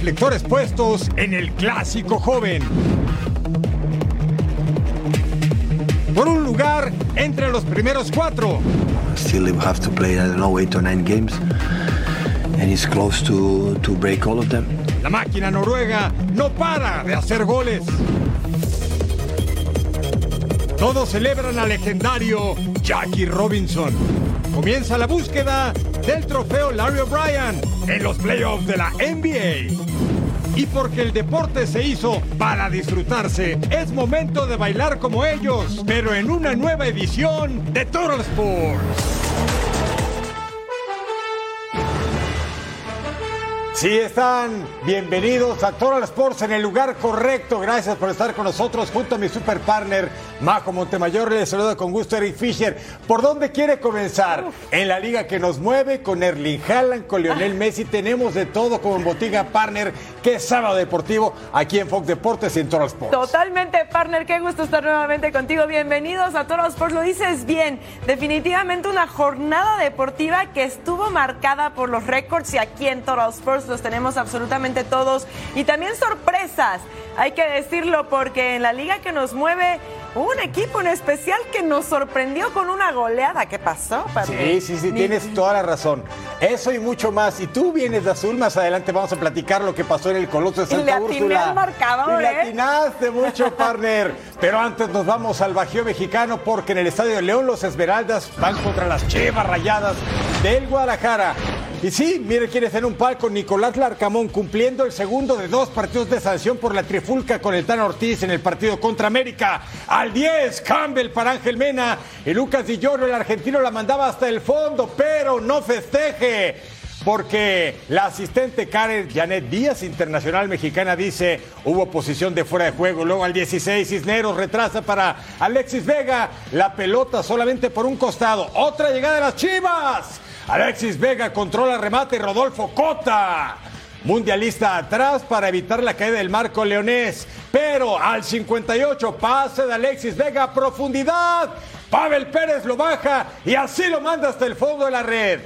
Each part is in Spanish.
reflectores puestos en el clásico joven. Por un lugar entre los primeros cuatro. Still have to play, I don't know, eight or nine games. And he's close to, to break all of them. La máquina noruega no para de hacer goles. Todos celebran al legendario Jackie Robinson. Comienza la búsqueda del trofeo Larry O'Brien en los playoffs de la NBA. Y porque el deporte se hizo para disfrutarse, es momento de bailar como ellos, pero en una nueva edición de Total Sports. Sí, están bienvenidos a Total Sports en el lugar correcto. Gracias por estar con nosotros junto a mi super partner Majo Montemayor. Les saluda con gusto Eric Fisher. ¿Por dónde quiere comenzar? En la liga que nos mueve con Erling Haaland, con Lionel Messi. Tenemos de todo como en Botiga Partner, que es sábado deportivo aquí en Fox Deportes y en Total Sports. Totalmente, partner. Qué gusto estar nuevamente contigo. Bienvenidos a Total Sports. Lo dices bien. Definitivamente una jornada deportiva que estuvo marcada por los récords y aquí en Total Sports los tenemos absolutamente todos. Y también sorpresas, hay que decirlo, porque en la liga que nos mueve un equipo en especial que nos sorprendió con una goleada. ¿Qué pasó? Sí, sí, sí, tienes toda la razón. Eso y mucho más. Si tú vienes de azul, más adelante vamos a platicar lo que pasó en el Coloso de Santa y le Úrsula. marcador, y ¿eh? atinaste mucho, partner. Pero antes nos vamos al Bajío Mexicano porque en el Estadio de León los Esmeraldas van contra las Chivas Rayadas del Guadalajara. Y sí, mire quién está en un palco, Nicolás Larcamón, cumpliendo el segundo de dos partidos de sanción por la trifulca con el Tan Ortiz en el partido contra América. Al 10, Campbell para Ángel Mena. Y Lucas Di el argentino, la mandaba hasta el fondo, pero no festeje. Porque la asistente Karen Janet Díaz, internacional mexicana, dice hubo posición de fuera de juego. Luego al 16, Cisneros retrasa para Alexis Vega. La pelota solamente por un costado. Otra llegada de las Chivas. Alexis Vega controla remate. Rodolfo Cota. Mundialista atrás para evitar la caída del marco leonés. Pero al 58, pase de Alexis Vega a profundidad. Pavel Pérez lo baja y así lo manda hasta el fondo de la red.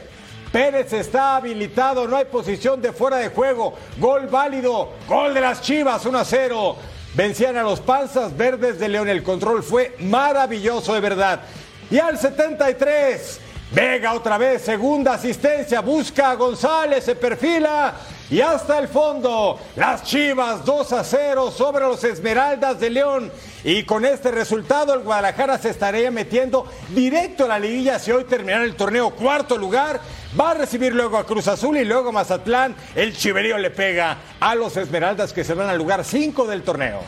Pérez está habilitado, no hay posición de fuera de juego. Gol válido, gol de las Chivas, 1 a 0. Vencían a los Panzas Verdes de León. El control fue maravilloso de verdad. Y al 73, Vega otra vez, segunda asistencia, busca a González, se perfila y hasta el fondo. Las Chivas 2 a 0 sobre los Esmeraldas de León. Y con este resultado el Guadalajara se estaría metiendo directo a la liguilla si hoy terminara el torneo cuarto lugar. Va a recibir luego a Cruz Azul y luego Mazatlán. El Chiverío le pega a los Esmeraldas que se van al lugar 5 del torneo.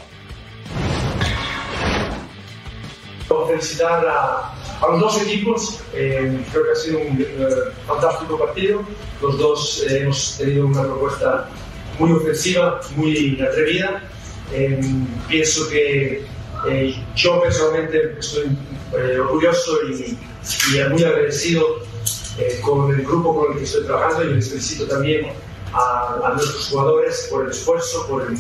Felicitar a, a los dos equipos, eh, creo que ha sido un eh, fantástico partido. Los dos eh, hemos tenido una propuesta muy ofensiva, muy atrevida. Eh, pienso que eh, yo personalmente estoy eh, orgulloso y, y muy agradecido con el grupo con el que estoy trabajando y les felicito también a, a nuestros jugadores por el esfuerzo, por el,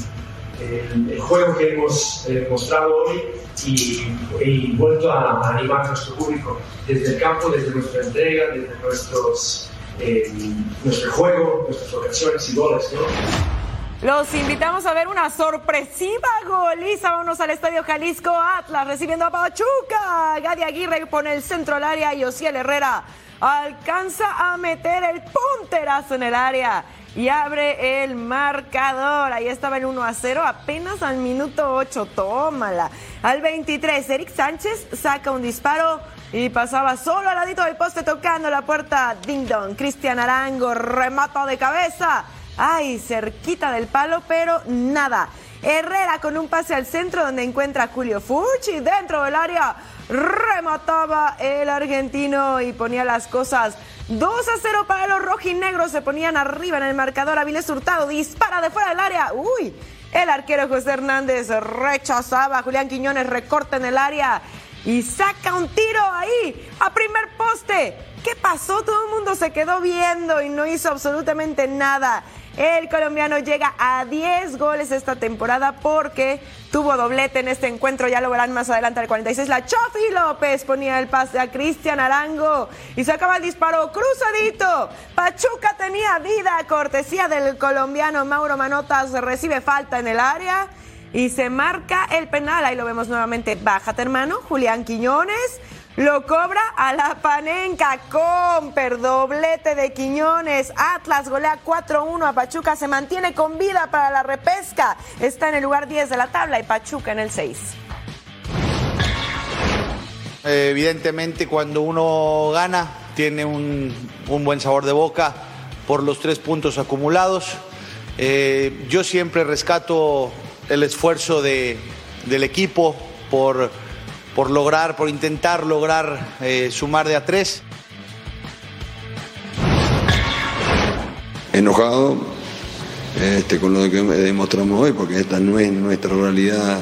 el- el juego que hemos eh, mostrado hoy y, y vuelto a, a animar a nuestro público desde el campo, desde nuestra entrega, desde nuestros, eh, nuestro juego, nuestras ocasiones y goles. ¿no? Los invitamos a ver una sorpresiva goliza. Vámonos al Estadio Jalisco Atlas recibiendo a Pachuca. Gadi Aguirre pone el centro al área y Osiel Herrera alcanza a meter el punterazo en el área y abre el marcador. Ahí estaba el 1 a 0 apenas al minuto 8. Tómala. Al 23, Eric Sánchez saca un disparo y pasaba solo al ladito del poste tocando la puerta. Ding dong. Cristian Arango remata de cabeza. Ay, cerquita del palo, pero nada. Herrera con un pase al centro donde encuentra a Julio Fucci dentro del área. Remataba el argentino y ponía las cosas 2 a 0 para los rojinegros. Se ponían arriba en el marcador. Avilés Hurtado dispara de fuera del área. Uy, el arquero José Hernández rechazaba. Julián Quiñones recorta en el área. y saca un tiro ahí a primer poste. ¿Qué pasó? Todo el mundo se quedó viendo y no hizo absolutamente nada. El colombiano llega a 10 goles esta temporada porque tuvo doblete en este encuentro. Ya lo verán más adelante al 46. La Chofi López ponía el pase a Cristian Arango y sacaba el disparo cruzadito. Pachuca tenía vida, cortesía del colombiano Mauro Manotas. Recibe falta en el área y se marca el penal. Ahí lo vemos nuevamente. Bájate, hermano. Julián Quiñones. Lo cobra a la Panenca con perdoblete de Quiñones. Atlas golea 4-1 a Pachuca. Se mantiene con vida para la repesca. Está en el lugar 10 de la tabla y Pachuca en el 6. Evidentemente cuando uno gana tiene un, un buen sabor de boca por los tres puntos acumulados. Eh, yo siempre rescato el esfuerzo de, del equipo por por lograr, por intentar lograr eh, sumar de a tres. Enojado este, con lo que demostramos hoy, porque esta no es nuestra realidad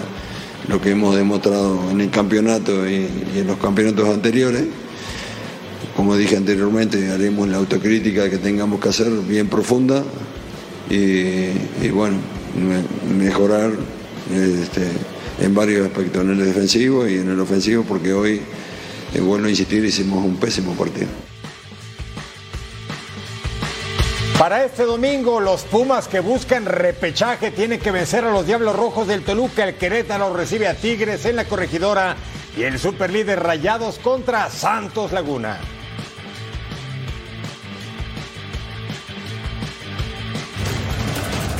lo que hemos demostrado en el campeonato y, en los campeonatos anteriores. Como dije anteriormente, haremos la autocrítica que tengamos que hacer bien profunda y, y bueno, me- mejorar este, en varios aspectos, en el defensivo y en el ofensivo, porque hoy, es bueno insistir, hicimos un pésimo partido. Para este domingo, los Pumas que buscan repechaje tienen que vencer a los Diablos Rojos del Toluca. El Querétaro recibe a Tigres en la corregidora y el superlíder Rayados contra Santos Laguna.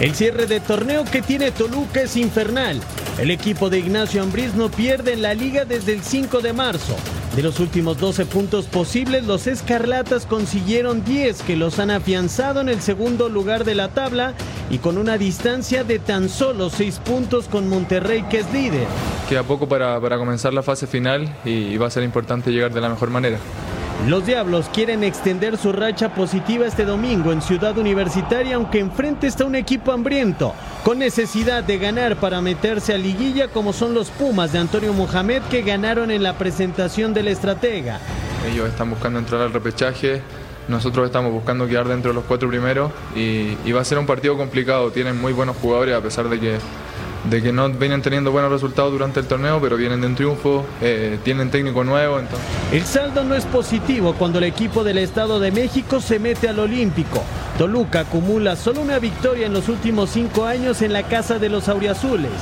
El cierre de torneo que tiene Toluca es infernal. El equipo de Ignacio Ambriz no pierde en la liga desde el 5 de marzo. De los últimos 12 puntos posibles, los Escarlatas consiguieron 10 que los han afianzado en el segundo lugar de la tabla y con una distancia de tan solo 6 puntos con Monterrey que es líder. Queda poco para, para comenzar la fase final y, y va a ser importante llegar de la mejor manera. Los Diablos quieren extender su racha positiva este domingo en Ciudad Universitaria, aunque enfrente está un equipo hambriento, con necesidad de ganar para meterse a liguilla como son los Pumas de Antonio Mohamed que ganaron en la presentación del estratega. Ellos están buscando entrar al repechaje, nosotros estamos buscando quedar dentro de los cuatro primeros y, y va a ser un partido complicado. Tienen muy buenos jugadores a pesar de que, de que no vienen teniendo buenos resultados durante el torneo, pero vienen de un triunfo, eh, tienen técnico nuevo, entonces... El saldo no es positivo cuando el equipo del Estado de México se mete al Olímpico. Toluca acumula solo una victoria en los últimos cinco años en la casa de los auriazules.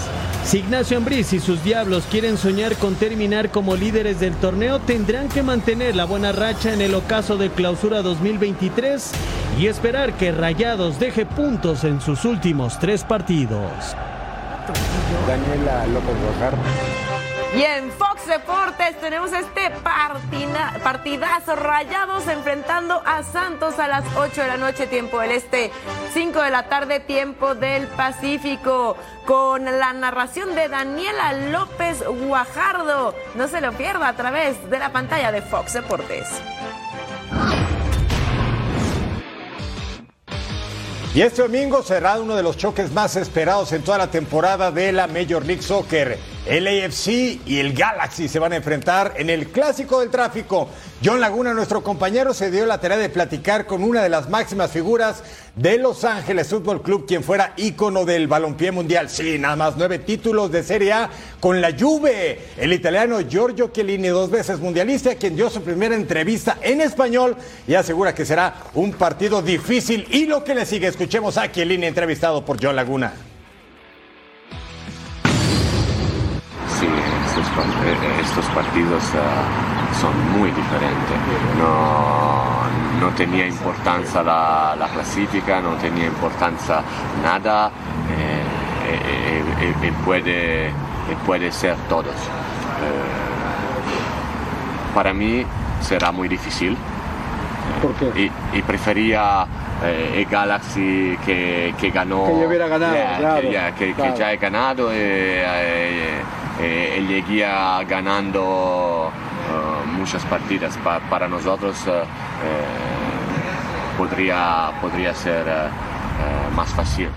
Si Ignacio Ambriz y sus diablos quieren soñar con terminar como líderes del torneo, tendrán que mantener la buena racha en el ocaso de clausura 2023 y esperar que Rayados deje puntos en sus últimos tres partidos. Daniela López Guajardo. Y en Fox Deportes tenemos este partina- partidazo rayados enfrentando a Santos a las 8 de la noche, tiempo del Este, 5 de la tarde, tiempo del Pacífico, con la narración de Daniela López Guajardo. No se lo pierda a través de la pantalla de Fox Deportes. Y este domingo será uno de los choques más esperados en toda la temporada de la Major League Soccer. El AFC y el Galaxy se van a enfrentar en el clásico del tráfico. John Laguna, nuestro compañero, se dio la tarea de platicar con una de las máximas figuras de Los Ángeles Fútbol Club, quien fuera ícono del balompié mundial. Sí, nada más nueve títulos de Serie A con la Juve. El italiano Giorgio Chiellini, dos veces mundialista, quien dio su primera entrevista en español y asegura que será un partido difícil. Y lo que le sigue, escuchemos a Chiellini entrevistado por John Laguna. Sí, estos, par- eh, estos partidos ah, son muy diferentes. No, no tenía importancia la, la clasifica, no tenía importancia nada. eh, eh, eh, eh, puede, eh, puede ser todos. Eh, para mí será muy difícil. Y, y prefería eh, el Galaxy que, que ganó. Que ya hubiera ganado, Yeah, claro, que, ya- que- que claro. ya he ganado. eh, eh, eh, lleguía ganando eh, muchas partidas. Pa- para nosotros eh, eh, podría, podría ser más fácil.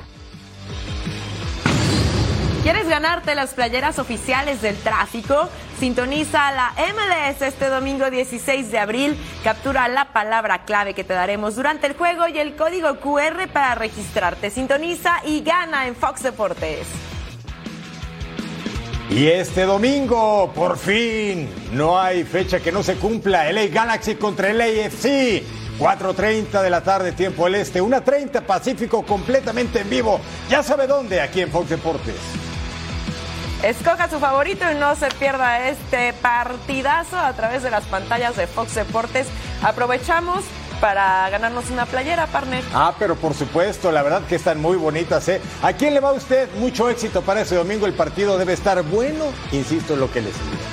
¿Quieres ganarte las playeras oficiales del tráfico? Sintoniza la MLS este domingo 16 de abril. Captura la palabra clave que te daremos durante el juego y el código QR para registrarte. Sintoniza y gana en Fox Deportes. Y este domingo, por fin, no hay fecha que no se cumpla. LA Galaxy contra el AFC. 4.30 de la tarde, tiempo del este. 1.30 Pacífico, completamente en vivo. Ya sabe dónde, aquí en Fox Deportes. Escoja su favorito y no se pierda este partidazo a través de las pantallas de Fox Deportes. Aprovechamos para ganarnos una playera, partner. Ah, pero por supuesto, la verdad que están muy bonitas, ¿eh? ¿A quién le va a usted? Mucho éxito para ese domingo. El partido debe estar bueno, insisto en lo que les digo.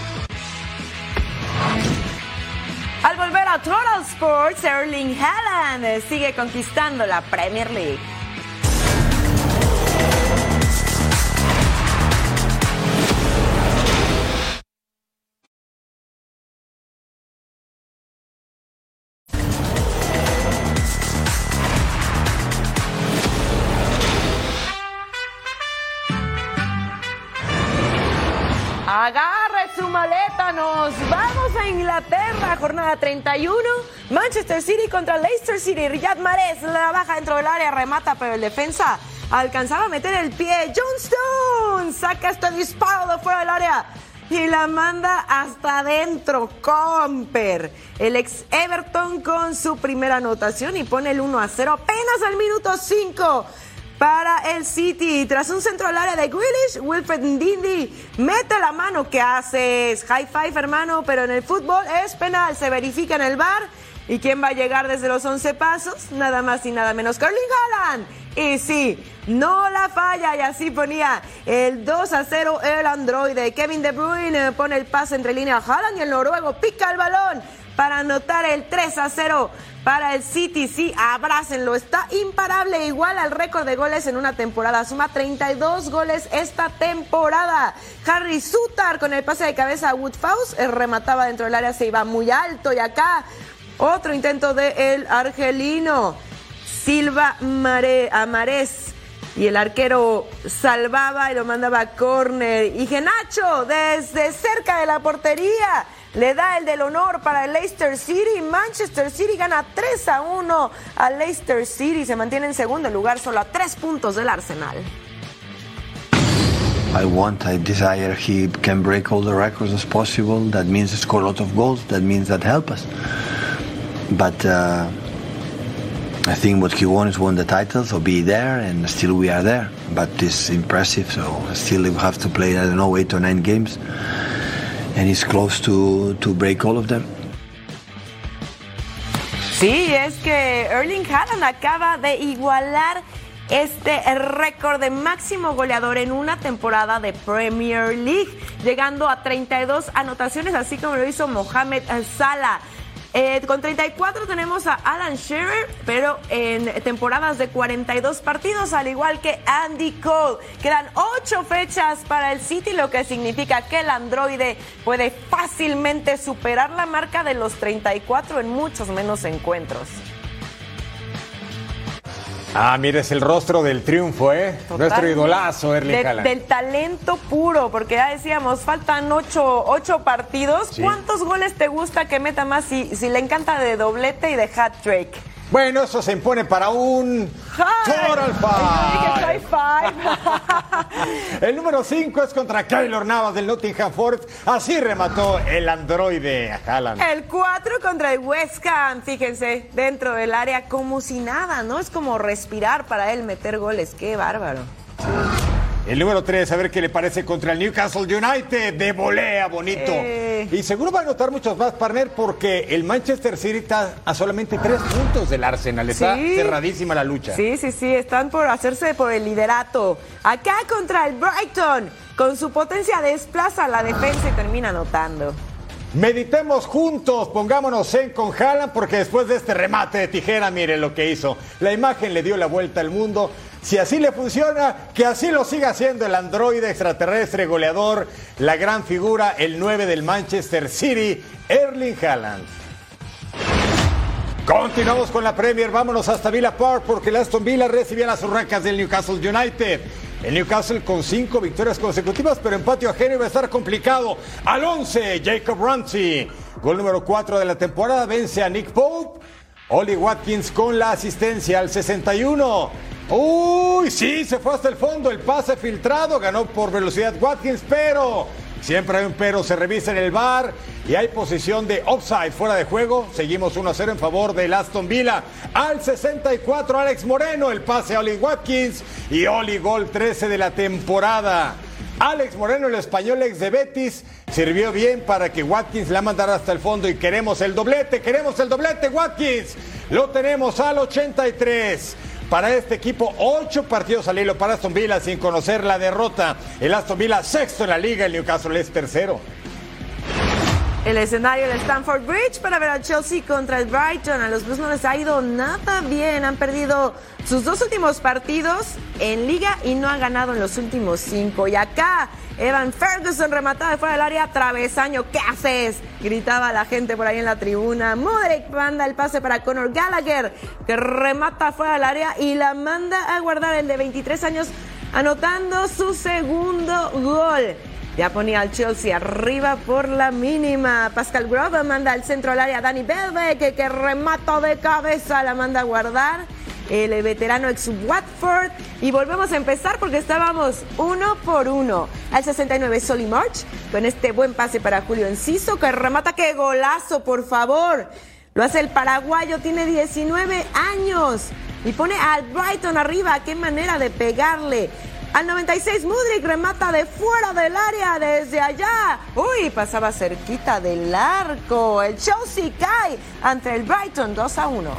Al volver a Total Sports, Erling Haaland sigue conquistando la Premier League. 31. Manchester City contra Leicester City. Riyad Mahrez la baja dentro del área, remata, pero el defensa alcanzaba a meter el pie. John Stone saca este disparo de fuera del área y la manda hasta adentro. Comper, el ex Everton con su primera anotación y pone el 1 a 0 apenas al minuto 5 para el City. Tras un centro al área de Grealish, Wilfred Ndindi mete la mano que hace high five, hermano, pero en el fútbol es penal. Se verifica en el bar. ¿Y quién va a llegar desde los 11 pasos? Nada más y nada menos que Erling Haaland. Y sí, no la falla y así ponía el 2 a 0 el androide. Kevin De Bruyne pone el pase entre línea a Haaland y el noruego pica el balón para anotar el 3 a 0 para el City. Sí, abrácenlo. Está imparable, igual al récord de goles en una temporada. Suma 32 goles esta temporada. Harry Sutar con el pase de cabeza a Woodfaust remataba dentro del área, se iba muy alto. Y acá otro intento de el argelino. Silva Mare, Amarés. Y el arquero salvaba y lo mandaba a córner. Y Genacho desde cerca de la portería le da el del honor para el Leicester City. Manchester City gana 3 a 1 al Leicester City. Se mantiene en segundo lugar, solo a tres puntos del Arsenal. I want, I desire he can break all the records as possible. That means score a lot of goals. That means that help us. But uh, I think what he wants is won the title, so be there, and still we are there. But it's impressive, so still we have to play, I don't know, eight or nine games. And he's close to, to break all of them. Sí, es que Erling Haaland acaba de igualar este récord de máximo goleador en una temporada de Premier League, llegando a 32 anotaciones, así como lo hizo Mohamed Salah. Eh, con 34 tenemos a Alan Shearer, pero en temporadas de 42 partidos, al igual que Andy Cole. Quedan 8 fechas para el City, lo que significa que el androide puede fácilmente superar la marca de los 34 en muchos menos encuentros. Ah, mire, es el rostro del triunfo, ¿eh? Nuestro idolazo, Erling De-. Del talento puro, porque ya decíamos, faltan ocho, ocho partidos. Sí. ¿Cuántos goles te gusta que meta más si, si le encanta de doblete y de hat-trick? Bueno, eso se impone para un Total Five. El número 5 es contra Keylor Navas del Nottingham Forest. Así remató el androide a Haaland. El 4 contra el West Ham, fíjense, dentro del área como si nada, ¿no? Es como respirar para él meter goles, qué bárbaro. El número 3, a ver qué le parece contra el Newcastle United. De volea, bonito. Eh. Y seguro va a anotar muchos más, partner, porque el Manchester City está a solamente 3 puntos del Arsenal. Está Sí. cerradísima la lucha. Sí, sí, sí, están por hacerse por el liderato. Acá contra el Brighton, con su potencia desplaza la defensa y termina anotando. Meditemos juntos, pongámonos en con Haaland, porque después de este remate de tijera, mire lo que hizo. La imagen le dio la vuelta al mundo. Si así le funciona, que así lo siga haciendo el androide extraterrestre goleador, la gran figura, el 9 del Manchester City, Erling Haaland. Continuamos con la Premier, vámonos hasta Villa Park porque el Aston Villa recibía las urracas del Newcastle United. El Newcastle con cinco victorias consecutivas, pero en patio ajeno iba a estar complicado. Al 11, Jacob Ramsey. Gol número 4 de la temporada, vence a Nick Pope. Oli Watkins con la asistencia al 61. Uy, sí, se fue hasta el fondo. El pase filtrado, ganó por velocidad Watkins, pero siempre hay un pero. Se revisa en el bar y hay posición de offside fuera de juego. Seguimos 1 0 en favor del Aston Villa. Al 64, Alex Moreno, el pase a Oli Watkins y Oli gol 13 de la temporada. Alex Moreno, el español ex de Betis, sirvió bien para que Watkins la mandara hasta el fondo y queremos el doblete, queremos el doblete, Watkins. Lo tenemos al 83. Para este equipo, ocho partidos al hilo para Aston Villa sin conocer la derrota. El Aston Villa sexto en la liga, el Newcastle es tercero. El escenario del Stamford Bridge para ver a Chelsea contra el Brighton. A los Blues no les ha ido nada bien. Han perdido sus dos últimos partidos en liga y no han ganado en los últimos cinco. Y acá, Evan Ferguson remataba de fuera del área, travesaño. ¿Qué haces? Gritaba la gente por ahí en la tribuna. Modric manda el pase para Conor Gallagher, que remata fuera del área y la manda a guardar el de 23 años, anotando su segundo gol. Ya ponía al Chelsea arriba por la mínima. Pascal Grover manda al centro al área. Dani Belbe, que, que remata de cabeza, la manda a guardar. El veterano ex Watford. Y volvemos a empezar porque estábamos uno por uno. Al 69, Solly March, con este buen pase para Julio Enciso, que remata. ¡Qué golazo, por favor! Lo hace el paraguayo, tiene 19 años. Y pone al Brighton arriba. ¡Qué manera de pegarle! Al 96, Mudrik remata de fuera del área desde allá. Uy, pasaba cerquita del arco. El Chelsea cae ante el Brighton 2 a 1.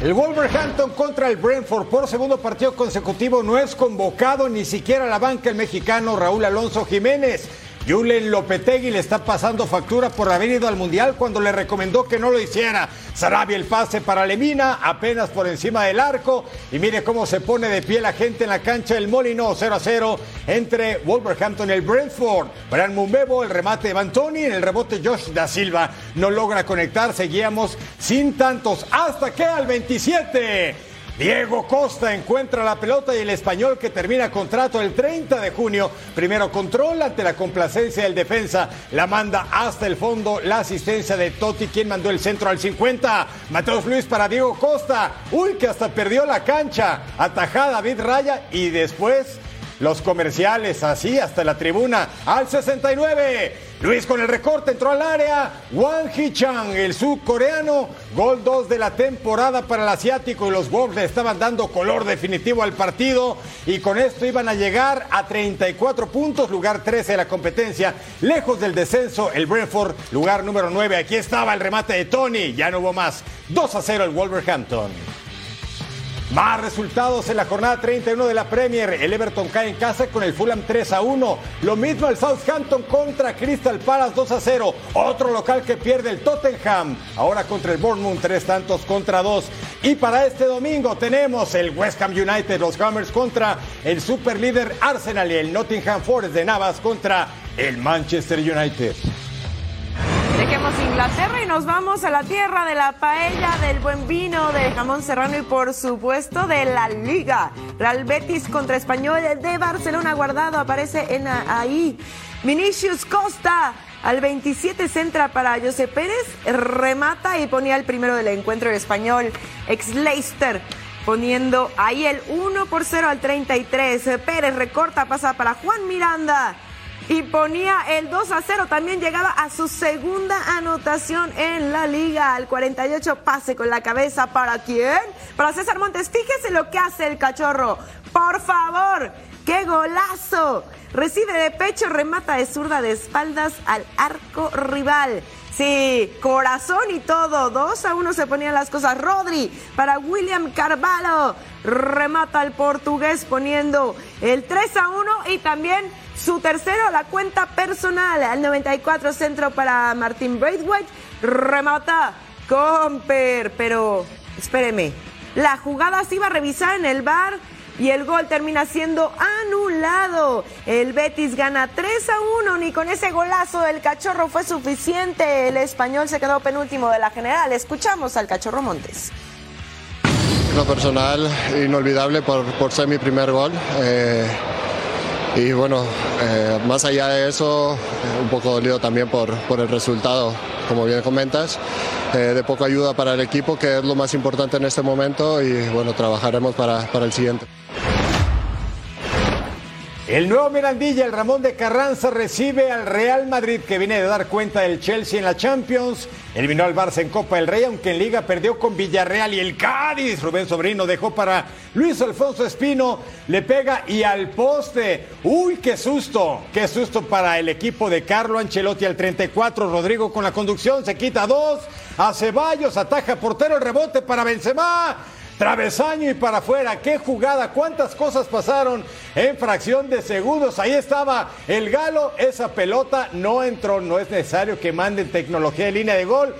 El Wolverhampton contra el Brentford por segundo partido consecutivo no es convocado ni siquiera a la banca el mexicano Raúl Alonso Jiménez. Julen Lopetegui le está pasando factura por haber ido al Mundial cuando le recomendó que no lo hiciera. Sarabia el pase para Lemina, apenas por encima del arco. Y mire cómo se pone de pie la gente en la cancha del Molino, 0 a 0 entre Wolverhampton y el Brentford. Brian Mumbebo, el remate de Bantoni, en el rebote Josh da Silva no logra conectar. Seguíamos sin tantos hasta que al 27. Diego Costa encuentra la pelota y el español que termina contrato el 30 de junio. Primero control ante la complacencia del defensa. La manda hasta el fondo. La asistencia de Totti, quien mandó el centro al 50. Mateus Luis para Diego Costa. Uy, que hasta perdió la cancha. Atajada David Raya y después los comerciales así hasta la tribuna al 69. Luis con el recorte entró al área. Wang Hee-chang, el subcoreano, gol 2 de la temporada para el asiático y los Wolves le estaban dando color definitivo al partido y con esto iban a llegar a 34 puntos, lugar 13 de la competencia, lejos del descenso el Brentford, lugar número 9. Aquí estaba el remate de Tony, ya no hubo más. 2 a 0 el Wolverhampton. Más resultados en la jornada 31 de la Premier. El Everton cae en casa con el Fulham 3 a 1. Lo mismo el Southampton contra Crystal Palace 2 a 0. Otro local que pierde el Tottenham. Ahora contra el Bournemouth, tres tantos contra dos. Y para este domingo tenemos el West Ham United, los Hammers contra el superlíder Arsenal y el Nottingham Forest de Navas contra el Manchester United. Dejemos Inglaterra y nos vamos a la tierra de la paella, del buen vino, del jamón serrano y por supuesto de la Liga. Real Betis contra Español de Barcelona guardado aparece en ahí. Vinicius Costa al 27 centra para José Pérez, remata y ponía el primero del encuentro el español ex Leicester poniendo ahí el 1 por 0 al 33. Pérez recorta, pasa para Juan Miranda y ponía el 2 a 0. También llegaba a su segunda anotación en la liga. Al 48 pase con la cabeza. ¿Para quién? Para César Montes. Fíjese lo que hace el cachorro. Por favor. ¡Qué golazo! Recibe de pecho, remata de zurda de espaldas al arco rival. Sí, corazón y todo. 2 a 1 se ponían las cosas. Rodri para William Carvalho. Remata al portugués poniendo el 3 a 1 y también su tercero, la cuenta personal, al 94 centro para Martín Braithwaite. Remata Comper, pero espéreme. La jugada se iba a revisar en el bar y el gol termina siendo anulado. El Betis gana 3 a 1. Ni con ese golazo del cachorro fue suficiente. El español se quedó penúltimo de la general. Escuchamos al cachorro Montes. lo personal, inolvidable por, por ser mi primer gol. Eh, y bueno, eh, más allá de eso, eh, un poco dolido también por, por el resultado, como bien comentas, eh, de poca ayuda para el equipo, que es lo más importante en este momento, y bueno, trabajaremos para, para el siguiente. El nuevo Mirandilla, el Ramón de Carranza, recibe al Real Madrid que viene de dar cuenta del Chelsea en la Champions. Eliminó al Barça en Copa del Rey, aunque en Liga perdió con Villarreal y el Cádiz. Rubén Sobrino dejó para Luis Alfonso Espino, le pega y al poste. Uy, qué susto, qué susto para el equipo de Carlo Ancelotti al 34. Rodrigo con la conducción, se quita dos. A Ceballos, ataja portero, el rebote para Benzema. Travesaño y para afuera. ¡Qué jugada! ¿Cuántas cosas pasaron en fracción de segundos? Ahí estaba el galo. Esa pelota no entró. No es necesario que manden tecnología de línea de gol.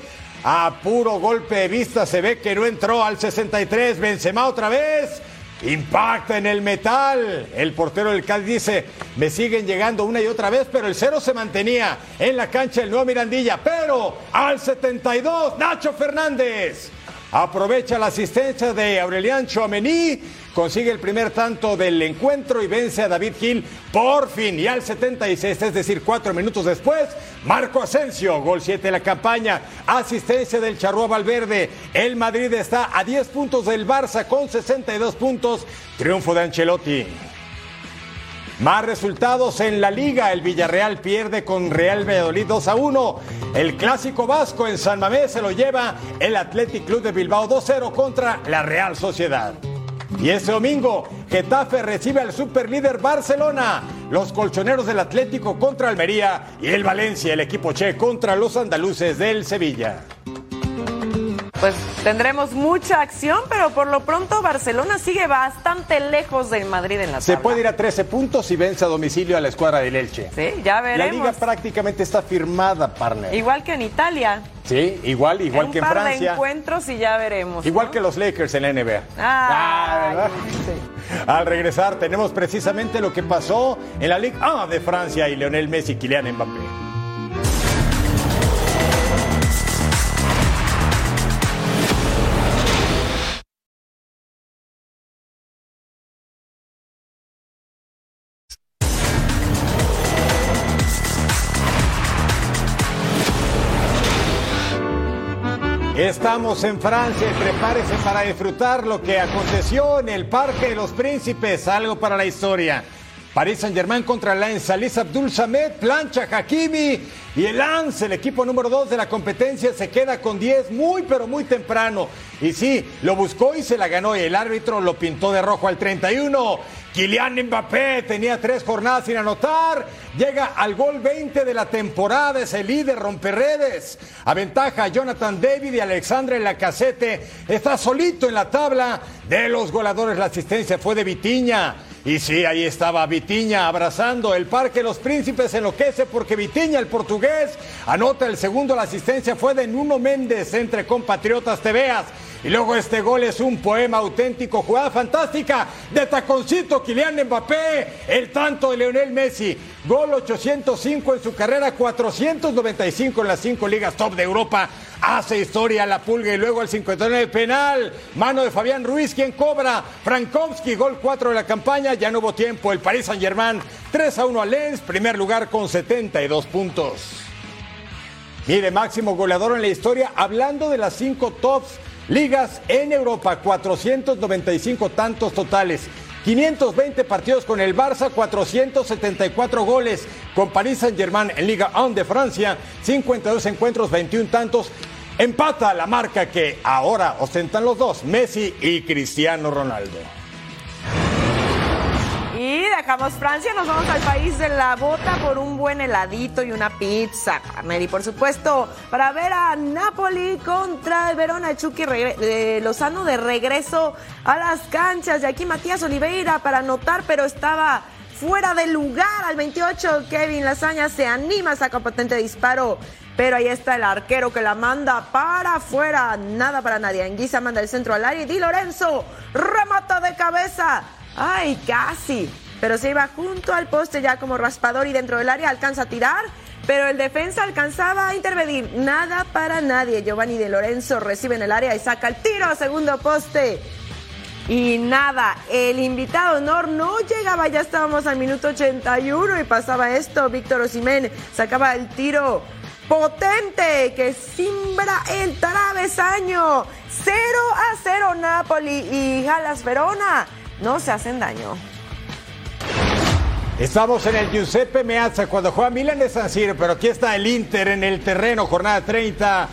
A puro golpe de vista se ve que no entró al 63. Benzema otra vez. Impacta en el metal. El portero del Cádiz dice, me siguen llegando una y otra vez, pero el cero se mantenía en la cancha el nuevo Mirandilla. Pero al 72, Nacho Fernández. Aprovecha la asistencia de Aurelian Chouameni, consigue el primer tanto del encuentro y vence a David Gil por fin. Y al 76, es decir, cuatro minutos después, Marco Asensio, gol 7 de la campaña, asistencia del Charrúa Valverde. El Madrid está a 10 puntos del Barça con 62 puntos. Triunfo de Ancelotti. Más resultados en la liga. El Villarreal pierde con Real Valladolid 2 a 1. El clásico vasco en San Mamés se lo lleva el Athletic Club de Bilbao 2-0 contra la Real Sociedad. Y este domingo, Getafe recibe al superlíder Barcelona. Los colchoneros del Atlético contra Almería y el Valencia, el equipo che, contra los andaluces del Sevilla. Pues tendremos mucha acción, pero por lo pronto Barcelona sigue bastante lejos del Madrid en la Se tabla. puede ir a 13 puntos y vence a domicilio a la escuadra del Elche. Sí, ya La veremos. liga prácticamente está firmada, partner. Igual que en Italia. Sí, igual, igual un que en par de Francia. encuentros y ya veremos. Igual ¿no? que los Lakers en la NBA. Ah, ¿verdad? Al regresar tenemos precisamente lo que pasó en la Ligue 1 de Francia y Lionel Messi y Kylian Mbappé. Estamos en Francia y prepárese para disfrutar lo que aconteció en el Parque de los Príncipes, algo para la historia. Paris Saint-Germain contra Lens, Salis Abdul Samed, plancha Hakimi y el Lens, el equipo número 2 de la competencia, se queda con 10 muy pero muy temprano. Y sí, lo buscó y se la ganó y el árbitro lo pintó de rojo al 31. Kylian Mbappé tenía tres jornadas sin anotar, llega al gol 20 de la temporada, es el líder, rompe redes. Aventaja a Jonathan David y Alexandre Lacazette. Está solito en la tabla de los goleadores. La asistencia fue de Vitiña. Y sí, ahí estaba Vitiña abrazando el Parque Los Príncipes enloquece porque Vitiña, el portugués, anota el segundo. La asistencia fue de Nuno Méndez entre compatriotas Teveas. Y luego este gol es un poema auténtico, jugada fantástica de taconcito Kylian Mbappé, el tanto de Leonel Messi. Gol 805 en su carrera, 495 en las cinco ligas top de Europa. Hace historia la pulga y luego el 59 penal. Mano de Fabián Ruiz, quien cobra. Frankowski, gol 4 de la campaña. Ya no hubo tiempo. El Paris Saint Germain 3 a 1 a Lens, primer lugar con 72 puntos. Mire, máximo goleador en la historia, hablando de las cinco tops ligas en Europa, 495 tantos totales. 520 partidos con el Barça, 474 goles con Paris Saint-Germain en Liga 1 de Francia, 52 encuentros, 21 tantos. Empata la marca que ahora ostentan los dos, Messi y Cristiano Ronaldo. Y dejamos Francia, nos vamos al país de la bota por un buen heladito y una pizza, partner. Y por supuesto, para ver a Napoli contra el Verona, Chucky eh, Lozano de regreso a las canchas. Y aquí Matías Oliveira para anotar, pero estaba fuera de lugar al 28. Kevin Lasaña se anima, saca potente disparo. Pero ahí está el arquero que la manda para afuera. Nada para nadie. Anguisa manda el centro al área y Di Lorenzo remata de cabeza. Ay, casi. Pero se iba junto al poste ya como raspador y dentro del área alcanza a tirar. Pero el defensa alcanzaba a intervenir. Nada para nadie. Giovanni De Lorenzo recibe en el área y saca el tiro a segundo poste. Y nada, el invitado honor no llegaba, ya estábamos al minuto 81 y pasaba esto. Víctor Osimén sacaba el tiro potente que simbra el travesaño. 0 a 0 Napoli y Jalas Verona no se hacen daño. Estamos en el Giuseppe Meazza cuando juega Milan de San Siro, pero aquí está el Inter en el terreno, jornada 30.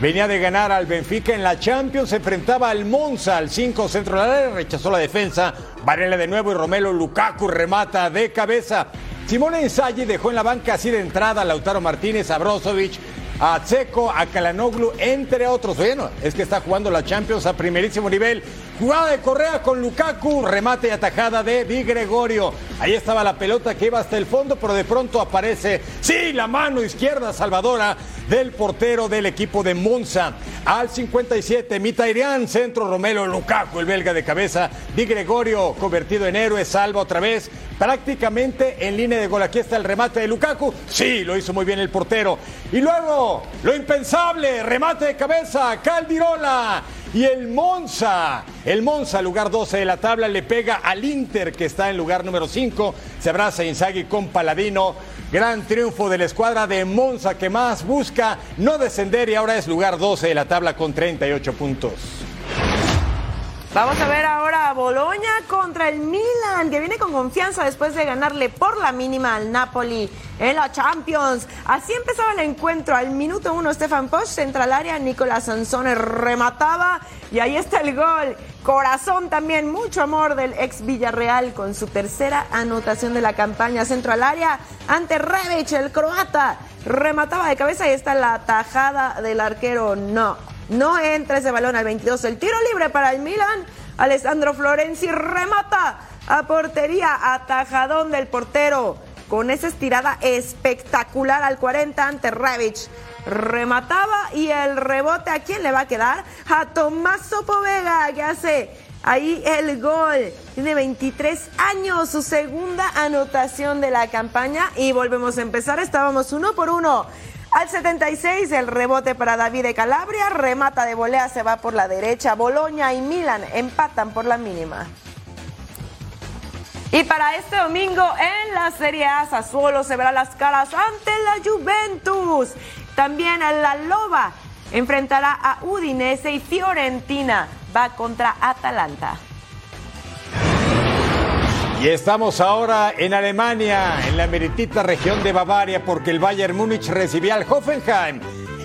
Venía de ganar al Benfica en la Champions, se enfrentaba al Monza, al 5 centro de la área, rechazó la defensa, Varela de nuevo y Romelo Lukaku remata de cabeza. Simone Inzaghi dejó en la banca así de entrada a Lautaro Martínez, a Brozovic, a Tseco, a Kalanoglu, entre otros. Bueno, es que está jugando la Champions a primerísimo nivel. Jugada de Correa con Lukaku, remate y atajada de Di Gregorio. Ahí estaba la pelota que iba hasta el fondo, pero de pronto aparece, sí, la mano izquierda salvadora del portero del equipo de Monza. Al 57, Mitairian, centro Romelo Lukaku, el belga de cabeza. Di Gregorio, convertido en héroe, salva otra vez, prácticamente en línea de gol. Aquí está el remate de Lukaku. Sí, lo hizo muy bien el portero. Y luego, lo impensable, remate de cabeza, Caldirola. Y el Monza, el Monza, lugar 12 de la tabla, le pega al Inter, que está en lugar número 5. Se abraza Inzaghi con Paladino. Gran triunfo de la escuadra de Monza, que más busca no descender y ahora es lugar 12 de la tabla con 38 puntos. Vamos a ver ahora a Boloña contra el Milan, que viene con confianza después de ganarle por la mínima al Napoli en la Champions. Así empezaba el encuentro. Al minuto uno, Stefan Posch central área, Nicolás Sansone remataba y ahí está el gol. Corazón también, mucho amor del ex Villarreal con su tercera anotación de la campaña. Centro al área ante Rebic, el croata. Remataba de cabeza y está la tajada del arquero. No, no entra ese balón al 22. El tiro libre para el Milan. Alessandro Florenzi remata a portería. Atajadón del portero. Con esa estirada espectacular al 40 ante Rebic. Remataba y el rebote a quién le va a quedar? A Tommaso Povega que hace ahí el gol. Tiene 23 años, su segunda anotación de la campaña y volvemos a empezar. Estábamos uno por uno. Al 76, el rebote para David de Calabria, remata de volea, se va por la derecha. Boloña y Milan empatan por la mínima. Y para este domingo en la Serie A, Sassuolo se verá las caras ante la Juventus. También la Loba enfrentará a Udinese y Fiorentina va contra Atalanta. Y estamos ahora en Alemania, en la meritita región de Bavaria, porque el Bayern Múnich recibía al Hoffenheim.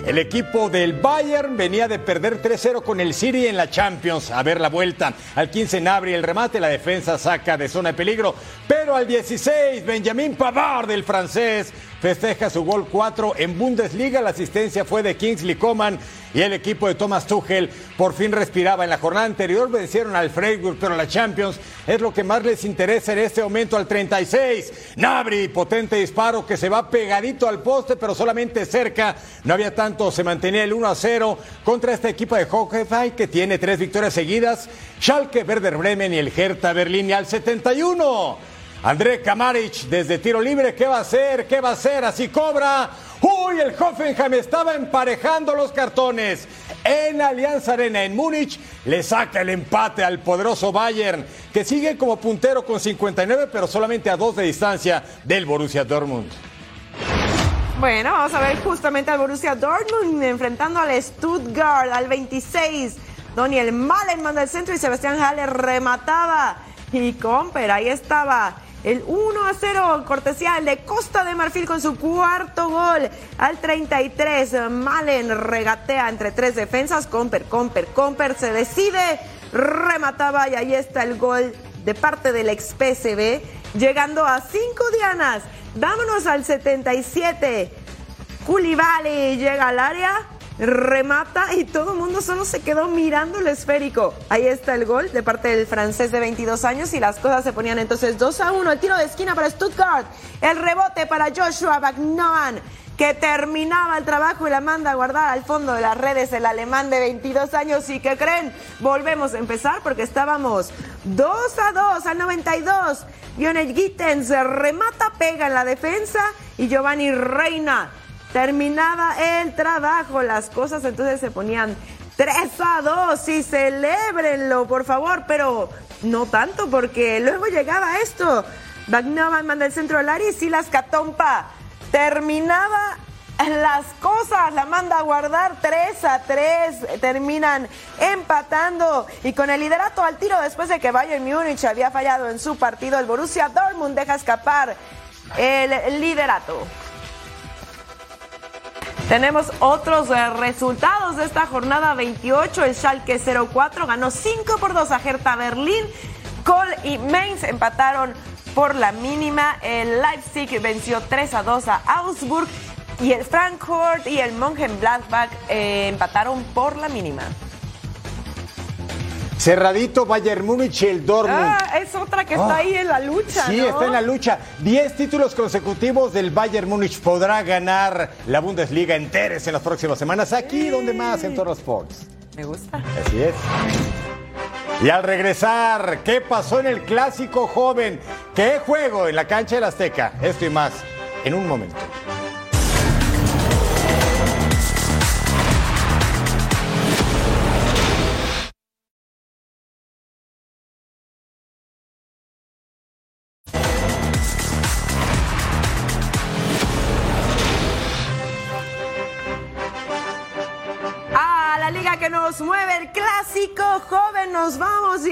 El equipo del Bayern venía de perder 3-0 con el City en la Champions. A ver la vuelta. Al 15 Nabri el remate, la defensa saca de zona de peligro. Pero al 16 Benjamin Pavard del francés festeja su gol 4 en Bundesliga. La asistencia fue de Kingsley Coman y el equipo de Thomas Tuchel por fin respiraba. En la jornada anterior vencieron al Freiburg, pero la Champions es lo que más les interesa en este momento al 36. Nabri, potente disparo que se va pegadito al poste, pero solamente cerca. No había tanto, se mantenía el 1 a 0 contra este equipo de Hoffenheim que tiene tres victorias seguidas. Schalke, Werder Bremen y el Hertha Berlín y al 71. André Kamaric desde tiro libre, ¿qué va a hacer? ¿Qué va a hacer? Así cobra. Uy, el Hoffenheim estaba emparejando los cartones. En Alianza Arena, en Múnich, le saca el empate al poderoso Bayern, que sigue como puntero con 59, pero solamente a dos de distancia del Borussia Dortmund. Bueno, vamos a ver justamente al Borussia Dortmund enfrentando al Stuttgart al 26. Daniel Malen manda el centro y Sebastián Haller remataba. Y Comper, ahí estaba el 1 a 0, cortesía de Costa de Marfil con su cuarto gol. Al 33, Malen regatea entre tres defensas. Comper, Comper, Comper se decide, remataba y ahí está el gol de parte del ex PSV, llegando a 5 dianas. Vámonos al 77. Koulibaly llega al área, remata y todo el mundo solo se quedó mirando el esférico. Ahí está el gol de parte del francés de 22 años y las cosas se ponían entonces 2 a 1. El tiro de esquina para Stuttgart. El rebote para Joshua Bagnoan que terminaba el trabajo y la manda a guardar al fondo de las redes el alemán de 22 años y que creen, volvemos a empezar porque estábamos 2 a 2 al 92. Lionel Gittens remata, pega en la defensa y Giovanni Reina terminaba el trabajo. Las cosas entonces se ponían 3 a 2 y celébrenlo, por favor, pero no tanto porque luego llegaba esto. Bagnaban manda el centro al área y Silas Catompa terminaba las cosas, la manda a guardar 3 a 3, terminan empatando y con el liderato al tiro después de que Bayern Múnich había fallado en su partido, el Borussia Dortmund deja escapar el liderato. Tenemos otros eh, resultados de esta jornada 28. El Schalke 04 ganó 5 por 2 a Hertha Berlín. Kohl y Mainz empataron por la mínima. El Leipzig venció 3 a 2 a Augsburg. Y el Frankfurt y el Mönchengladbach eh, empataron por la mínima. Cerradito Bayern Múnich y el Dortmund. Ah, es otra que está Ah. ahí en la lucha. Sí, ¿no? está en la lucha. Diez títulos consecutivos del Bayern Múnich. Podrá ganar la Bundesliga enteres en las próximas semanas. Aquí, donde más, en Toro Sports. Me gusta. Así es. Y al regresar, ¿qué pasó en el clásico joven? ¿Qué juego en la cancha del Azteca? Esto y más en un momento.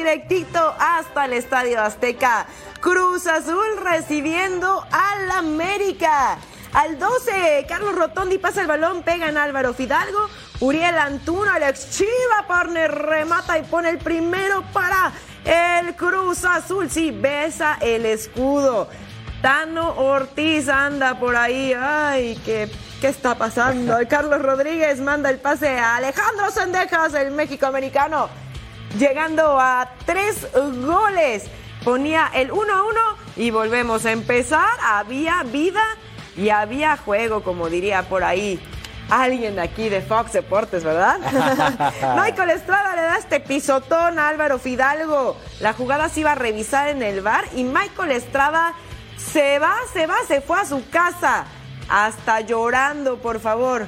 Directito hasta el Estadio Azteca. Cruz Azul recibiendo al América. Al 12, Carlos Rotondi pasa el balón, pega en Álvaro Fidalgo. Uriel Antuno, Alex Chiva, partner, remata y pone el primero para el Cruz Azul. Sí, besa el escudo. Tano Ortiz anda por ahí. Ay, qué, qué está pasando. Carlos Rodríguez manda el pase a Alejandro Sendejas, el México-americano, llegando a tres goles. Ponía el 1 a 1 y volvemos a empezar. Había vida y había juego, como diría por ahí. Alguien de aquí de Fox Deportes, ¿verdad? Michael Estrada le da este pisotón a Álvaro Fidalgo. La jugada se iba a revisar en el bar y Michael Estrada se va, se va, se fue a su casa. Hasta llorando, por favor.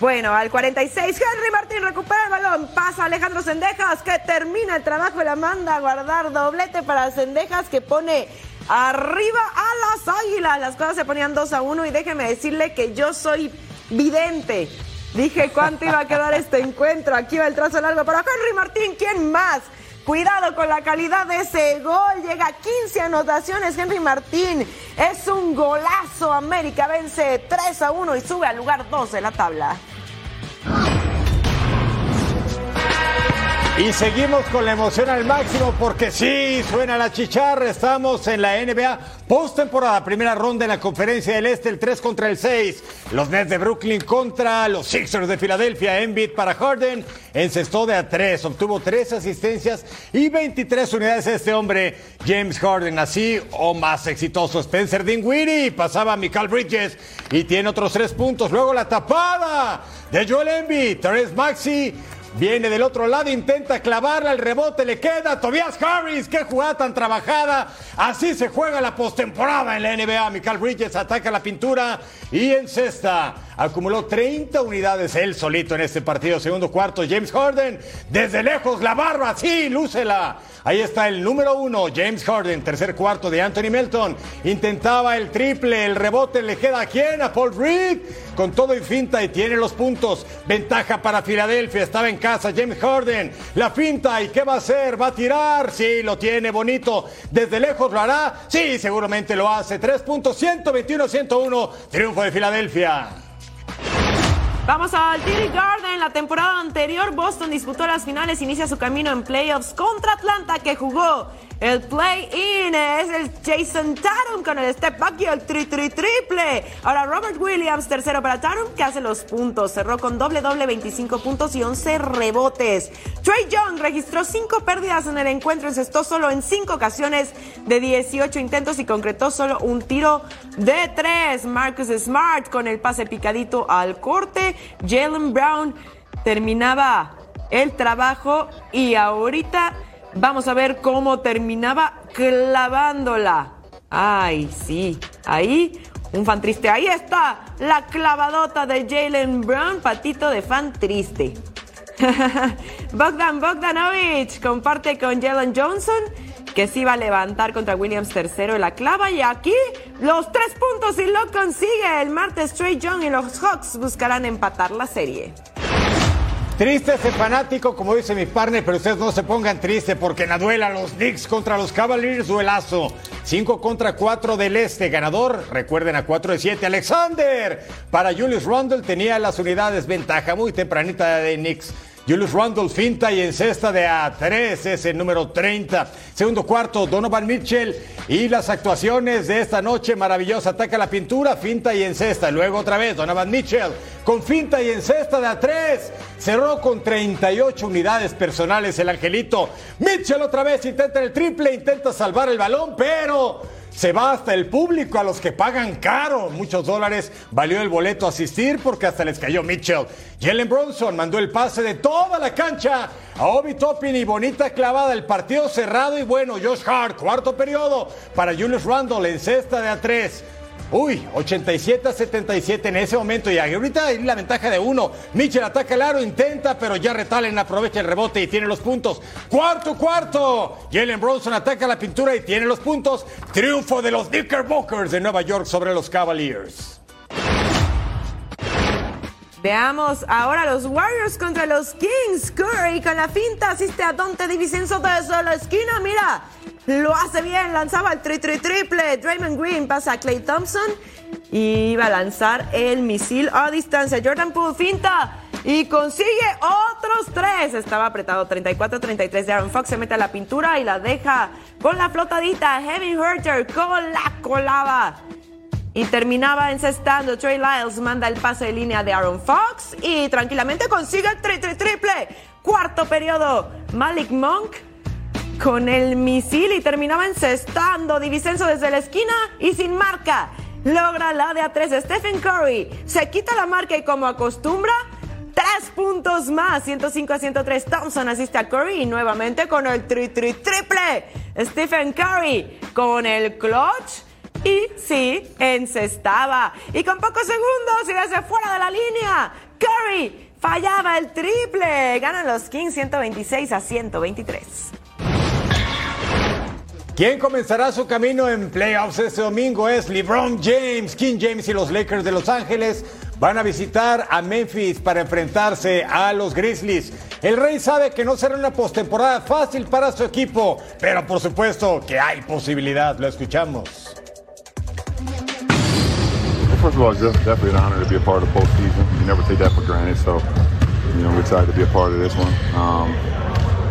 Bueno, al 46, Henry Martín recupera el balón, pasa Alejandro Sendejas, que termina el trabajo y la manda a guardar doblete para Sendejas, que pone arriba a las águilas. Las cosas se ponían 2 a 1 y déjeme decirle que yo soy vidente. Dije cuánto iba a quedar este encuentro. Aquí va el trazo largo para Henry Martín. ¿Quién más? Cuidado con la calidad de ese gol. Llega a 15 anotaciones Henry Martín. Es un golazo. América vence 3 a 1 y sube al lugar 2 de la tabla. Y seguimos con la emoción al máximo porque sí, suena la chicharra. Estamos en la NBA postemporada, primera ronda en la conferencia del Este, el 3 contra el 6. Los Nets de Brooklyn contra los Sixers de Filadelfia. Embiid para Harden, encestó de a 3, obtuvo 3 asistencias y 23 unidades este hombre, James Harden. Así o más exitoso, Spencer Dinwiddie pasaba a Michael Bridges y tiene otros 3 puntos. Luego la tapada de Joel Embiid, Terence Maxi. Viene del otro lado, intenta clavarla, el rebote le queda. Tobias Harris, qué jugada tan trabajada. Así se juega la postemporada en la NBA. Michael Bridges ataca la pintura y encesta. Acumuló 30 unidades él solito en este partido. Segundo cuarto, James Harden. Desde lejos, la barba, sí, lúcela. Ahí está el número uno, James Harden. Tercer cuarto de Anthony Melton. Intentaba el triple, el rebote le queda a quién? A Paul Reed. Con todo y finta y tiene los puntos. Ventaja para Filadelfia. Estaba en casa James Harden. La finta y qué va a hacer? ¿Va a tirar? Sí, lo tiene bonito. Desde lejos lo hará. Sí, seguramente lo hace. Tres puntos, 121-101. Triunfo de Filadelfia. Vamos al TD Garden. La temporada anterior, Boston disputó las finales, inicia su camino en playoffs contra Atlanta, que jugó el play-in. Es el Jason Tatum con el step back y el tri tri triple. Ahora Robert Williams, tercero para Tatum, que hace los puntos. Cerró con doble doble, 25 puntos y 11 rebotes. Trey Young registró 5 pérdidas en el encuentro, encestó solo en 5 ocasiones de 18 intentos y concretó solo un tiro de 3. Marcus Smart con el pase picadito al corte. Jalen Brown terminaba el trabajo y ahorita vamos a ver cómo terminaba clavándola. Ay, sí, ahí un fan triste. Ahí está la clavadota de Jalen Brown, patito de fan triste. Bogdan Bogdanovic comparte con Jalen Johnson que se iba a levantar contra Williams tercero en la clava y aquí los tres puntos y lo consigue. El martes Trey Young y los Hawks buscarán empatar la serie. Triste ese fanático, como dice mi partner, pero ustedes no se pongan tristes porque en la duela los Knicks contra los Cavaliers, duelazo. 5 contra 4 del este, ganador, recuerden a 4 de 7, Alexander. Para Julius Rundle tenía las unidades ventaja muy tempranita de Knicks. Julius Randle finta y encesta de A3, es el número 30. Segundo cuarto, Donovan Mitchell y las actuaciones de esta noche maravillosa. Ataca la pintura, finta y encesta. Luego otra vez, Donovan Mitchell con finta y encesta de A3. Cerró con 38 unidades personales el angelito. Mitchell otra vez intenta el triple, intenta salvar el balón, pero se va hasta el público, a los que pagan caro. Muchos dólares valió el boleto a asistir porque hasta les cayó Mitchell. Jalen Bronson mandó el pase de toda la cancha a Obi Toppin y bonita clavada. El partido cerrado y bueno, Josh Hart, cuarto periodo para Julius Randle en cesta de A3. Uy, 87 a 77 en ese momento. Y ahorita hay la ventaja de uno. Mitchell ataca el aro, intenta, pero ya Retalen aprovecha el rebote y tiene los puntos. Cuarto, cuarto. Jalen Bronson ataca la pintura y tiene los puntos. Triunfo de los Knickerbockers de Nueva York sobre los Cavaliers. Veamos ahora los Warriors contra los Kings. Curry con la finta asiste a Dante DiVincenzo desde la esquina. Mira, lo hace bien, lanzaba el tri, tri triple. Draymond Green pasa a Clay Thompson y iba a lanzar el misil a distancia. Jordan Poole finta y consigue otros tres. Estaba apretado 34-33 de Aaron Fox. Se mete a la pintura y la deja con la flotadita. Heavy Hurter con la colaba. Y terminaba encestando. Trey Lyles manda el pase de línea de Aaron Fox y tranquilamente consigue el tri, tri triple. Cuarto periodo. Malik Monk con el misil y terminaba encestando. Divisenso desde la esquina y sin marca. Logra la de a tres Stephen Curry. Se quita la marca y como acostumbra, tres puntos más. 105 a 103. Thompson asiste a Curry y nuevamente con el tri tri triple. Stephen Curry con el clutch. Y sí, encestaba. Y con pocos segundos y desde fuera de la línea, Curry fallaba el triple. Ganan los Kings 126 a 123. ¿Quién comenzará su camino en playoffs este domingo? Es LeBron James. King James y los Lakers de Los Ángeles van a visitar a Memphis para enfrentarse a los Grizzlies. El Rey sabe que no será una postemporada fácil para su equipo, pero por supuesto que hay posibilidad. Lo escuchamos. First of all, it's definitely an honor to be a part of the postseason. You never take that for granted, so you know we're excited to be a part of this one. Um,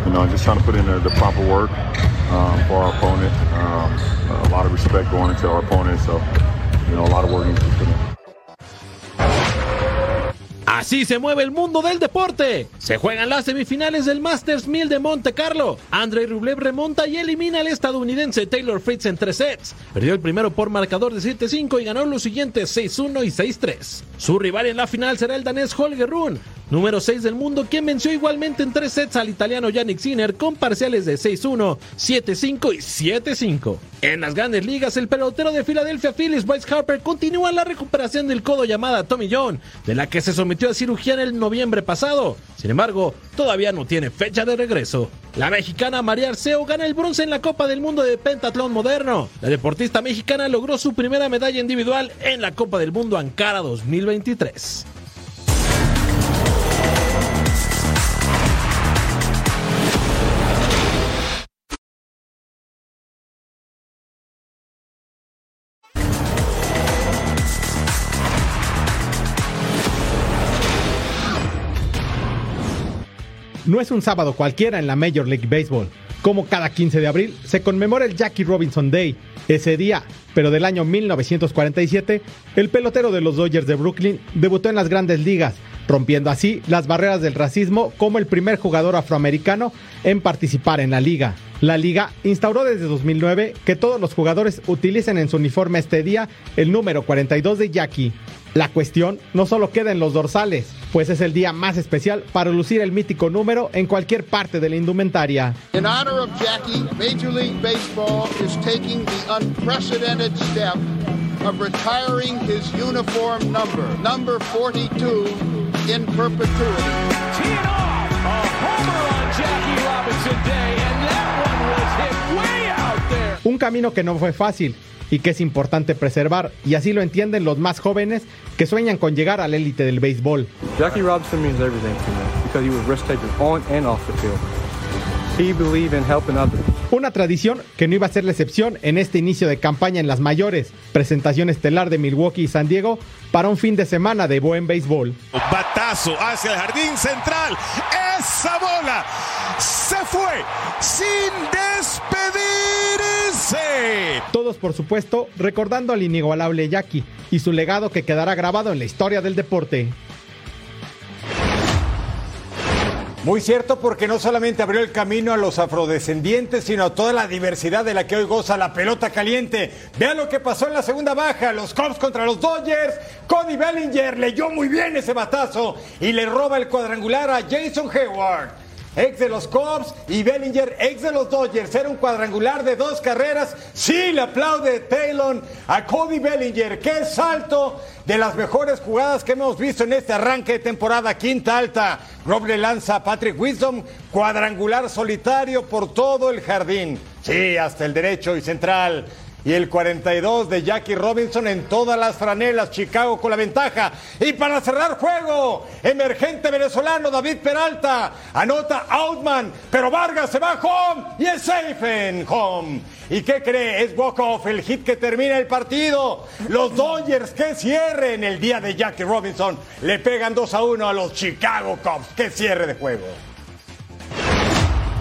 you know, just trying to put in the, the proper work um, for our opponent. Um, a lot of respect going into our opponent, so you know, a lot of work needs to be put in. Así se mueve el mundo del deporte. Se juegan las semifinales del Masters 1000 de Monte Carlo. Andrei Rublev remonta y elimina al estadounidense Taylor Fritz en tres sets. Perdió el primero por marcador de 7-5 y ganó los siguientes 6-1 y 6-3. Su rival en la final será el danés Holger Rune, número 6 del mundo, quien venció igualmente en tres sets al italiano Yannick Sinner con parciales de 6-1, 7-5 y 7-5. En las grandes ligas, el pelotero de Philadelphia Phillies, Bryce Harper, continúa la recuperación del codo llamada Tommy John, de la que se sometió cirugía en el noviembre pasado. Sin embargo, todavía no tiene fecha de regreso. La mexicana María Arceo gana el bronce en la Copa del Mundo de Pentatlón Moderno. La deportista mexicana logró su primera medalla individual en la Copa del Mundo Ankara 2023. No es un sábado cualquiera en la Major League Baseball. Como cada 15 de abril se conmemora el Jackie Robinson Day. Ese día, pero del año 1947, el pelotero de los Dodgers de Brooklyn debutó en las grandes ligas, rompiendo así las barreras del racismo como el primer jugador afroamericano en participar en la liga. La liga instauró desde 2009 que todos los jugadores utilicen en su uniforme este día el número 42 de Jackie. La cuestión no solo queda en los dorsales, pues es el día más especial para lucir el mítico número en cualquier parte de la indumentaria. In honor of Jackie, Major League Baseball is taking the unprecedented step of retiring his uniform number, number 42, in perpetuity. Un camino que no fue fácil y que es importante preservar, y así lo entienden los más jóvenes que sueñan con llegar al élite del béisbol. Jackie Robinson means everything to me because he was risk taker on and off the field. He believed in helping others. Una tradición que no iba a ser la excepción en este inicio de campaña en las mayores. Presentación estelar de Milwaukee y San Diego para un fin de semana de buen béisbol. Batazo hacia el jardín central. Esa bola se fue sin Todos, por supuesto, recordando al inigualable Jackie y su legado que quedará grabado en la historia del deporte. Muy cierto porque no solamente abrió el camino a los afrodescendientes, sino a toda la diversidad de la que hoy goza la pelota caliente. Vean lo que pasó en la segunda baja, los Cubs contra los Dodgers. Cody Bellinger leyó muy bien ese batazo y le roba el cuadrangular a Jason Hayward ex de los Cubs, y Bellinger, ex de los Dodgers. Era un cuadrangular de dos carreras. Sí, le aplaude Taylor a Cody Bellinger. ¡Qué salto! De las mejores jugadas que hemos visto en este arranque de temporada, quinta alta. Rob le lanza a Patrick Wisdom, cuadrangular solitario por todo el jardín. Sí, hasta el derecho y central y el 42 de Jackie Robinson en todas las franelas. Chicago con la ventaja. Y para cerrar juego, emergente venezolano David Peralta anota Outman, pero Vargas se va home y es safe en home. ¿Y qué cree? Es walk-off, el hit que termina el partido. Los Dodgers que cierren el día de Jackie Robinson le pegan 2 a 1 a los Chicago Cubs. ¡Qué cierre de juego!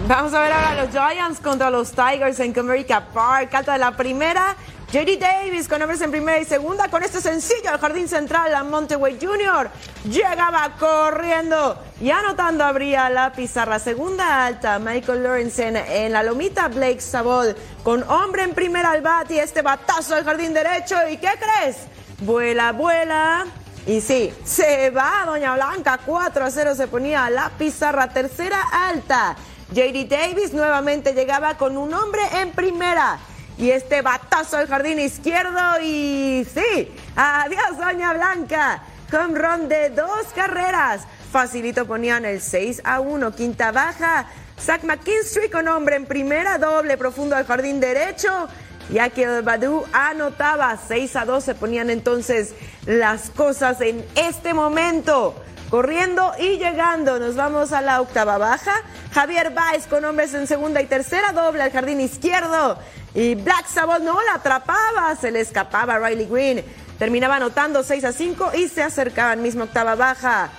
Vamos a ver ahora los Giants contra los Tigers en Comerica Park. Alta de la primera. JD Davis con hombres en primera y segunda. Con este sencillo al jardín central, a Monteway Jr. llegaba corriendo y anotando abría la pizarra. Segunda alta, Michael Lawrence en, la lomita. Blake Sabol con hombre en primera al bat y este batazo al jardín derecho. ¿Y qué crees? Vuela, vuela. Y sí, se va Doña Blanca. 4 a 0 se ponía la pizarra. Tercera alta. JD Davis nuevamente llegaba con un hombre en primera. Y este batazo al jardín izquierdo y sí, adiós Doña Blanca. Con ron de dos carreras. Facilito ponían el 6 a 1, quinta baja. Zach McKinstry con hombre en primera, doble profundo al jardín derecho. Ya que el Badu anotaba 6 a 2, se ponían entonces las cosas en este momento corriendo y llegando. Nos vamos a la octava baja. Javier Baez con hombres en segunda y tercera, doble al jardín izquierdo. Y Black Sabot no la atrapaba, se le escapaba Riley Green. Terminaba anotando 6 a 5 y se acercaban mismo octava baja.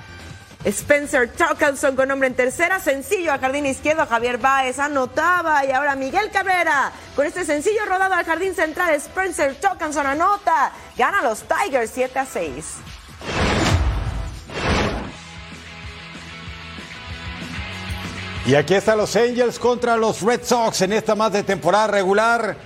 Spencer Torkelson con hombre en tercera, sencillo al jardín izquierdo, Javier Baez anotaba y ahora Miguel Cabrera con este sencillo rodado al jardín central, Spencer Torkelson anota, gana los Tigers 7 a 6. Y aquí están los Angels contra los Red Sox en esta más de temporada regular.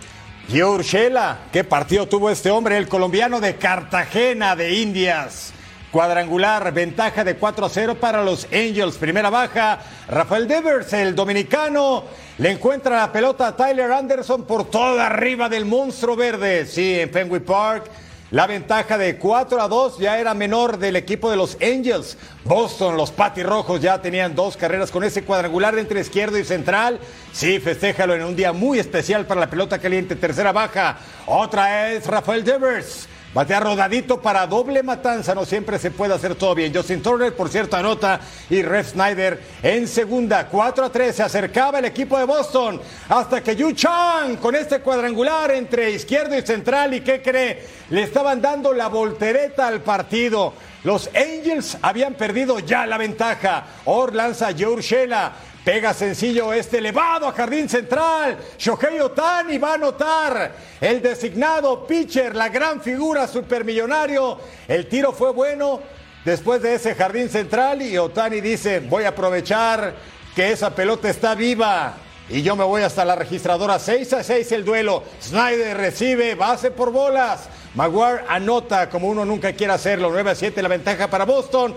Y Urshela, ¿qué partido tuvo este hombre? El colombiano de Cartagena de Indias. Cuadrangular, ventaja de 4 a 0 para los Angels. Primera baja, Rafael Devers, el dominicano, le encuentra la pelota a Tyler Anderson por toda arriba del monstruo verde. Sí, en Fenway Park. La ventaja de 4 a 2 ya era menor del equipo de los Angels. Boston, los patirrojos ya tenían dos carreras con ese cuadrangular entre izquierdo y central. Sí, festéjalo en un día muy especial para la pelota caliente. Tercera baja. Otra es Rafael Devers. Batea rodadito para doble matanza, no siempre se puede hacer todo bien. Justin Turner, por cierto, anota y Rev Snyder en segunda. 4 a 3 se acercaba el equipo de Boston hasta que Yu Chang con este cuadrangular entre izquierdo y central. ¿Y qué cree? Le estaban dando la voltereta al partido. Los Angels habían perdido ya la ventaja. Or lanza Urshela. Pega sencillo este elevado a jardín central. Shohei Otani va a anotar. El designado pitcher, la gran figura supermillonario. El tiro fue bueno después de ese jardín central y Otani dice, voy a aprovechar que esa pelota está viva. Y yo me voy hasta la registradora 6 a 6 el duelo. Snyder recibe base por bolas. Maguire anota como uno nunca quiere hacerlo. 9 a 7 la ventaja para Boston.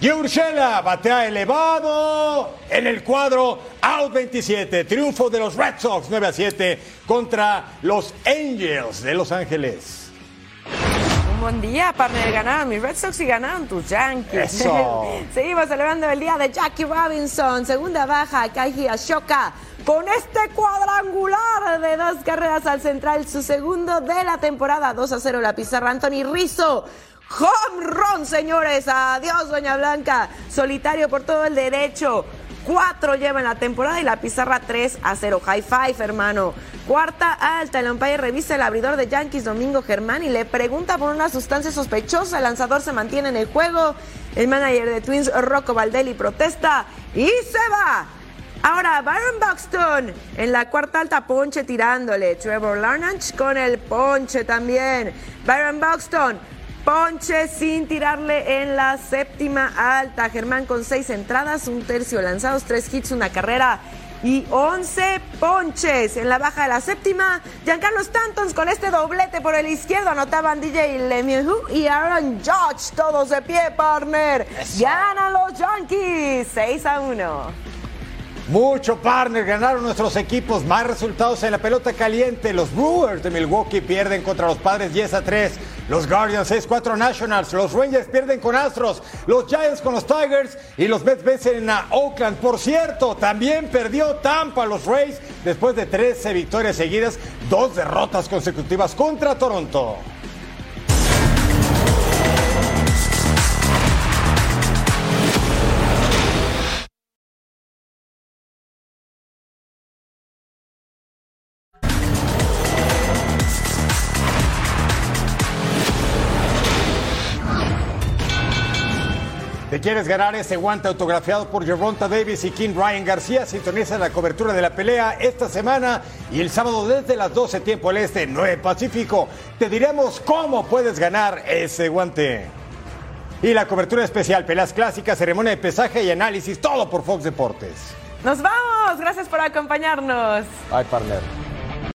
Y Urshela batea elevado en el cuadro, out 27. Triunfo de los Red Sox 9 a 7 contra los Angels de Los Ángeles. Un buen día, partner. Ganaron mis Red Sox y ganaron tus Yankees. Eso. Seguimos celebrando el día de Jackie Robinson. Segunda baja, Kaiji Ashoka. Con este cuadrangular de dos carreras al central, su segundo de la temporada. 2 a 0 la pizarra. Anthony Rizzo. Home run, señores. Adiós, Doña Blanca. Solitario por todo el derecho. Cuatro lleva en la temporada y la pizarra 3 a 0. High five, hermano. Cuarta alta. El umpire revisa el abridor de Yankees, Domingo Germán, y le pregunta por una sustancia sospechosa. El lanzador se mantiene en el juego. El manager de Twins, Rocco Valdelli, protesta y se va. Ahora, Byron Buxton en la cuarta alta, ponche tirándole. Trevor Larnach con el ponche también. Byron Buxton, ponche sin tirarle en la séptima alta. Germán con seis entradas, un tercio lanzados, tres hits, una carrera y 11 ponches. En la baja de la séptima, Giancarlo Stantons con este doblete por el izquierdo anotaban DJ Lemieux y Aaron Judge, todos de pie, partner. Ganan los Yankees 6 a 1. Mucho partner, ganaron nuestros equipos. Más resultados en la pelota caliente. Los Brewers de Milwaukee pierden contra los Padres 10 a 3. Los Guardians 6-4 Nationals. Los Rangers pierden con Astros. Los Giants con los Tigers. Y los Mets vencen a Oakland. Por cierto, también perdió Tampa los Rays después de 13 victorias seguidas. Dos derrotas consecutivas contra Toronto. Quieres ganar ese guante autografiado por Gervonta Davis y King Ryan García? Sintoniza la cobertura de la pelea esta semana y el sábado desde las 12 tiempo al este, 9 Pacífico. Te diremos cómo puedes ganar ese guante. Y la cobertura especial, peleas clásicas, ceremonia de pesaje y análisis, todo por Fox Deportes. Nos vamos, gracias por acompañarnos. Bye, partner.